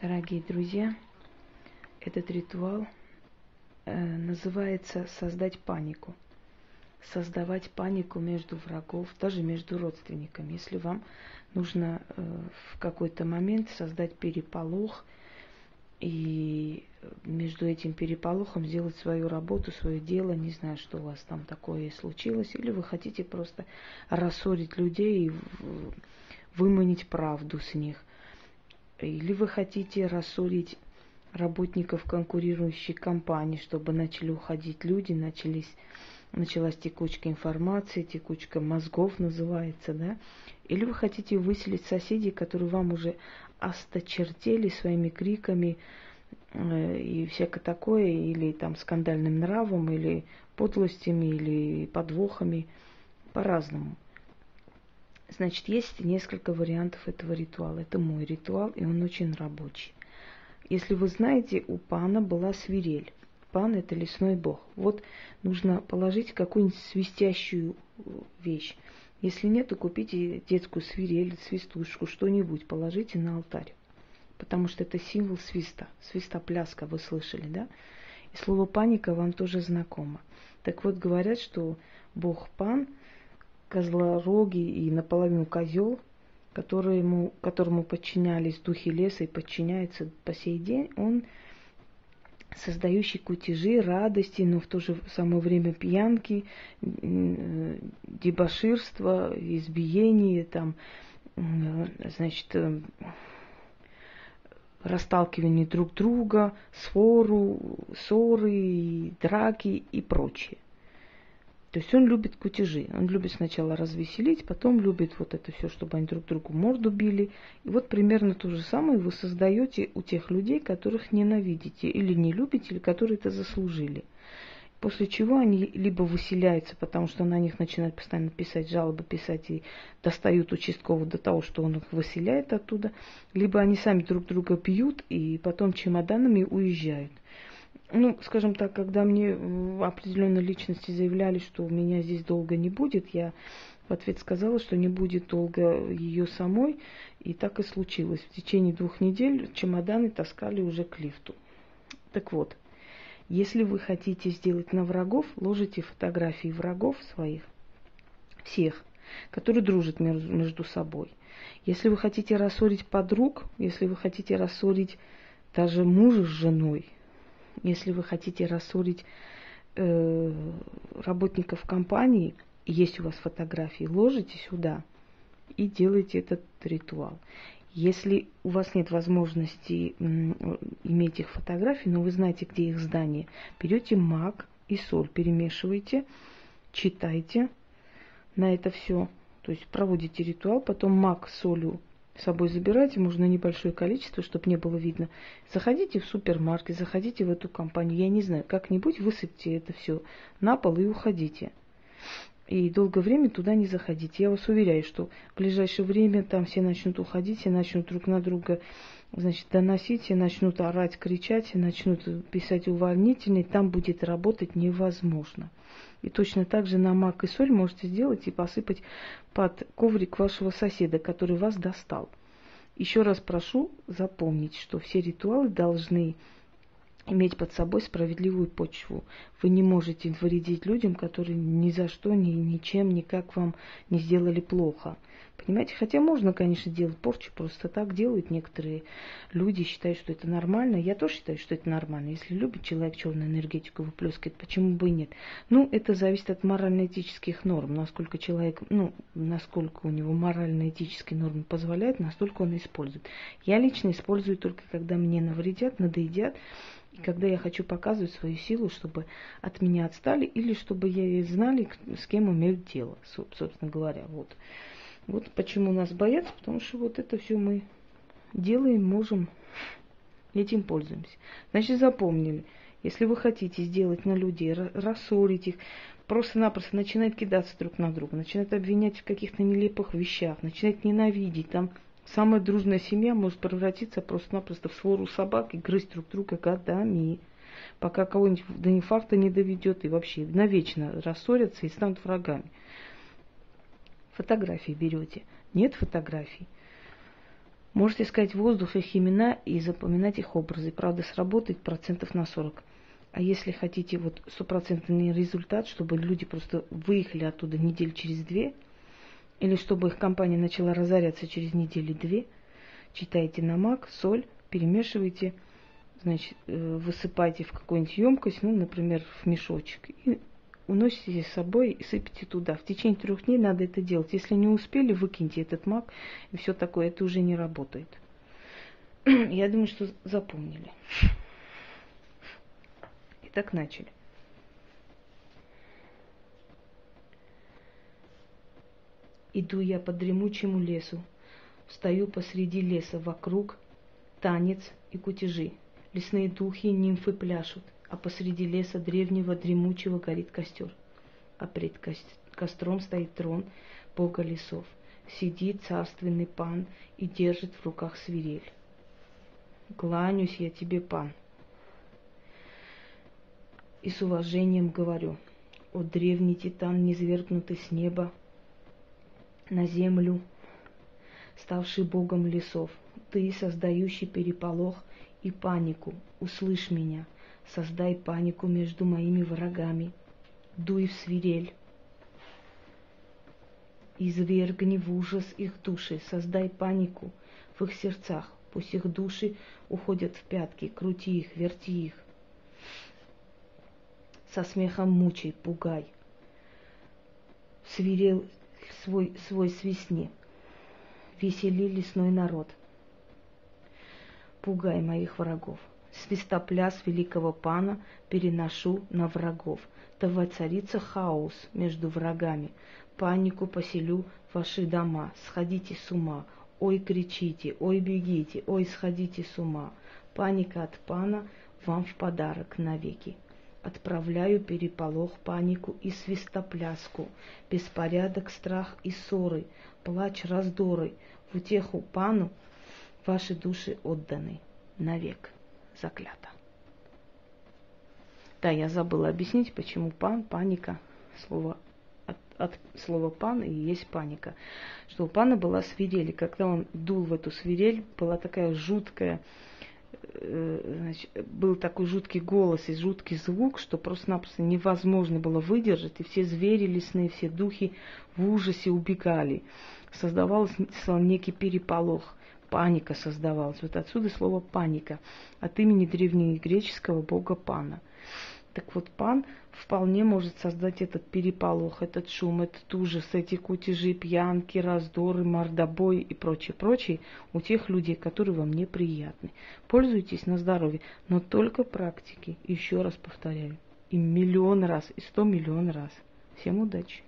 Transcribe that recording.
Дорогие друзья, этот ритуал э, называется создать панику. Создавать панику между врагов, даже между родственниками. Если вам нужно э, в какой-то момент создать переполох и между этим переполохом сделать свою работу, свое дело, не знаю, что у вас там такое случилось, или вы хотите просто рассорить людей и выманить правду с них – или вы хотите рассорить работников конкурирующей компании, чтобы начали уходить люди, начались, началась текучка информации, текучка мозгов называется, да? Или вы хотите выселить соседей, которые вам уже осточертели своими криками э, и всякое такое, или там скандальным нравом, или подлостями, или подвохами, по-разному. Значит, есть несколько вариантов этого ритуала. Это мой ритуал, и он очень рабочий. Если вы знаете, у пана была свирель. Пан – это лесной бог. Вот нужно положить какую-нибудь свистящую э, вещь. Если нет, то купите детскую свирель, свистушку, что-нибудь положите на алтарь. Потому что это символ свиста. Свистопляска, вы слышали, да? И слово паника вам тоже знакомо. Так вот, говорят, что бог пан – козлорогий и наполовину козел, которому, которому подчинялись духи леса и подчиняется по сей день, он создающий кутежи, радости, но в то же самое время пьянки, дебоширство, избиение, там, значит, э, расталкивание друг друга, свору, ссоры, драки и прочее. То есть он любит кутежи. Он любит сначала развеселить, потом любит вот это все, чтобы они друг другу морду били. И вот примерно то же самое вы создаете у тех людей, которых ненавидите или не любите, или которые это заслужили. После чего они либо выселяются, потому что на них начинают постоянно писать жалобы, писать и достают участкового до того, что он их выселяет оттуда, либо они сами друг друга пьют и потом чемоданами уезжают. Ну, скажем так, когда мне определенные личности заявляли, что меня здесь долго не будет, я в ответ сказала, что не будет долго ее самой, и так и случилось. В течение двух недель чемоданы таскали уже к лифту. Так вот, если вы хотите сделать на врагов, ложите фотографии врагов своих, всех, которые дружат между собой. Если вы хотите рассорить подруг, если вы хотите рассорить даже мужа с женой, если вы хотите рассорить э, работников компании, есть у вас фотографии, ложите сюда и делайте этот ритуал. Если у вас нет возможности иметь их фотографии, но вы знаете, где их здание, берете мак и соль, перемешиваете, читайте на это все. То есть проводите ритуал, потом мак с солью с собой забирайте, можно небольшое количество, чтобы не было видно. Заходите в супермаркет, заходите в эту компанию, я не знаю, как-нибудь высыпьте это все на пол и уходите. И долгое время туда не заходите. Я вас уверяю, что в ближайшее время там все начнут уходить, все начнут друг на друга значит, доносить, все начнут орать, кричать, все начнут писать увольнительные, там будет работать невозможно. И точно так же на мак и соль можете сделать и посыпать под коврик вашего соседа, который вас достал. Еще раз прошу запомнить, что все ритуалы должны иметь под собой справедливую почву. Вы не можете вредить людям, которые ни за что, ни, ничем, никак вам не сделали плохо. Понимаете, хотя можно, конечно, делать порчу, просто так делают некоторые люди, считают, что это нормально. Я тоже считаю, что это нормально. Если любит человек черную энергетику выплескивать, почему бы и нет? Ну, это зависит от морально-этических норм. Насколько человек, ну, насколько у него морально-этические нормы позволяют, настолько он использует. Я лично использую только, когда мне навредят, надоедят, и когда я хочу показывать свою силу, чтобы от меня отстали, или чтобы я знали, с кем имеют дело, собственно говоря. Вот. Вот почему нас боятся, потому что вот это все мы делаем, можем, этим пользуемся. Значит, запомнили, если вы хотите сделать на людей, рассорить их, просто-напросто начинает кидаться друг на друга, начинает обвинять в каких-то нелепых вещах, начинает ненавидеть, там Самая дружная семья может превратиться просто-напросто в свору собак и грызть друг друга годами, пока кого-нибудь до инфаркта не доведет и вообще навечно рассорятся и станут врагами. Фотографии берете. Нет фотографий. Можете искать воздух их имена и запоминать их образы. Правда, сработает процентов на 40. А если хотите вот стопроцентный результат, чтобы люди просто выехали оттуда неделю через две, или чтобы их компания начала разоряться через недели две, читайте намак, соль, перемешивайте, значит, э, высыпайте в какую-нибудь емкость, ну, например, в мешочек, и уносите с собой и сыпите туда. В течение трех дней надо это делать. Если не успели, выкиньте этот мак и все такое. Это уже не работает. Я думаю, что запомнили. Итак, начали. Иду я по дремучему лесу, встаю посреди леса, вокруг танец и кутежи. Лесные духи и нимфы пляшут, а посреди леса древнего дремучего горит костер. А пред костром стоит трон бога лесов. Сидит царственный пан и держит в руках свирель. Кланяюсь я тебе, пан, и с уважением говорю, о древний титан, низвергнутый с неба на землю, ставший богом лесов, ты, создающий переполох и панику, услышь меня, создай панику между моими врагами, дуй в свирель, извергни в ужас их души, создай панику в их сердцах, пусть их души уходят в пятки, крути их, верти их, со смехом мучай, пугай. Свирел свой, свой свистни, весели лесной народ. Пугай моих врагов. Свистопляс великого пана переношу на врагов. Да воцарится хаос между врагами. Панику поселю в ваши дома. Сходите с ума. Ой, кричите, ой, бегите, ой, сходите с ума. Паника от пана вам в подарок навеки. Отправляю переполох, панику и свистопляску, беспорядок, страх и ссоры, плач, раздоры, в утеху пану ваши души отданы навек, заклято. Да, я забыла объяснить, почему пан, паника, слово от, слова пан и есть паника. Что у пана была свирель, и когда он дул в эту свирель, была такая жуткая значит, был такой жуткий голос и жуткий звук, что просто-напросто невозможно было выдержать, и все звери лесные, все духи в ужасе убегали. Создавался некий переполох, паника создавалась. Вот отсюда слово паника, от имени древнегреческого бога Пана. Так вот, пан вполне может создать этот переполох, этот шум, этот ужас, эти кутежи, пьянки, раздоры, мордобой и прочее, прочее у тех людей, которые вам неприятны. Пользуйтесь на здоровье, но только практики. Еще раз повторяю. И миллион раз, и сто миллион раз. Всем удачи!